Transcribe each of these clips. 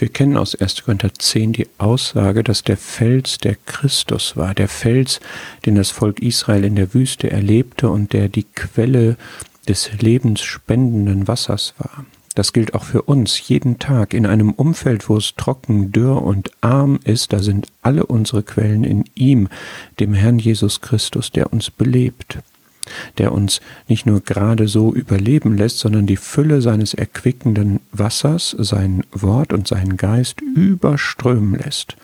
Wir kennen aus 1. Korinther 10 die Aussage, dass der Fels der Christus war, der Fels, den das Volk Israel in der Wüste erlebte und der die Quelle des lebensspendenden Wassers war. Das gilt auch für uns jeden Tag. In einem Umfeld, wo es trocken, dürr und arm ist, da sind alle unsere Quellen in ihm, dem Herrn Jesus Christus, der uns belebt der uns nicht nur gerade so überleben lässt, sondern die Fülle seines erquickenden Wassers, sein Wort und seinen Geist überströmen lässt.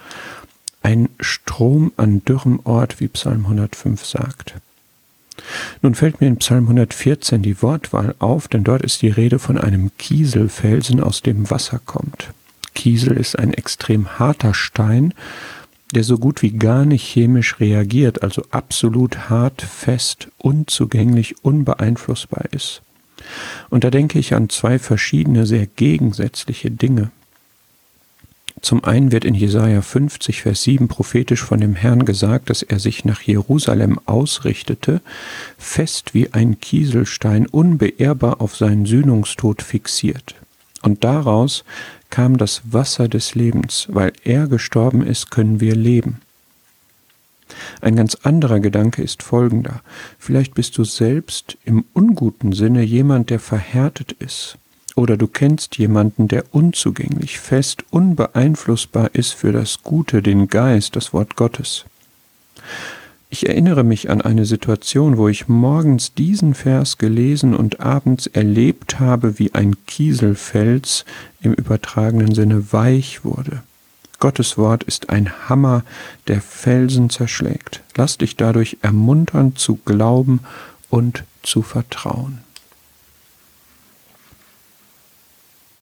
Ein Strom an dürrem Ort, wie Psalm 105 sagt. Nun fällt mir in Psalm 114 die Wortwahl auf, denn dort ist die Rede von einem Kieselfelsen, aus dem Wasser kommt. Kiesel ist ein extrem harter Stein, der so gut wie gar nicht chemisch reagiert, also absolut hart, fest, unzugänglich, unbeeinflussbar ist. Und da denke ich an zwei verschiedene, sehr gegensätzliche Dinge. Zum einen wird in Jesaja 50, Vers 7 prophetisch von dem Herrn gesagt, dass er sich nach Jerusalem ausrichtete, fest wie ein Kieselstein, unbeehrbar auf seinen Sühnungstod fixiert. Und daraus kam das Wasser des Lebens. Weil er gestorben ist, können wir leben. Ein ganz anderer Gedanke ist folgender. Vielleicht bist du selbst im unguten Sinne jemand, der verhärtet ist. Oder du kennst jemanden, der unzugänglich, fest, unbeeinflussbar ist für das Gute, den Geist, das Wort Gottes. Ich erinnere mich an eine Situation, wo ich morgens diesen Vers gelesen und abends erlebt habe, wie ein Kieselfels im übertragenen Sinne weich wurde. Gottes Wort ist ein Hammer, der Felsen zerschlägt. Lass dich dadurch ermuntern zu glauben und zu vertrauen.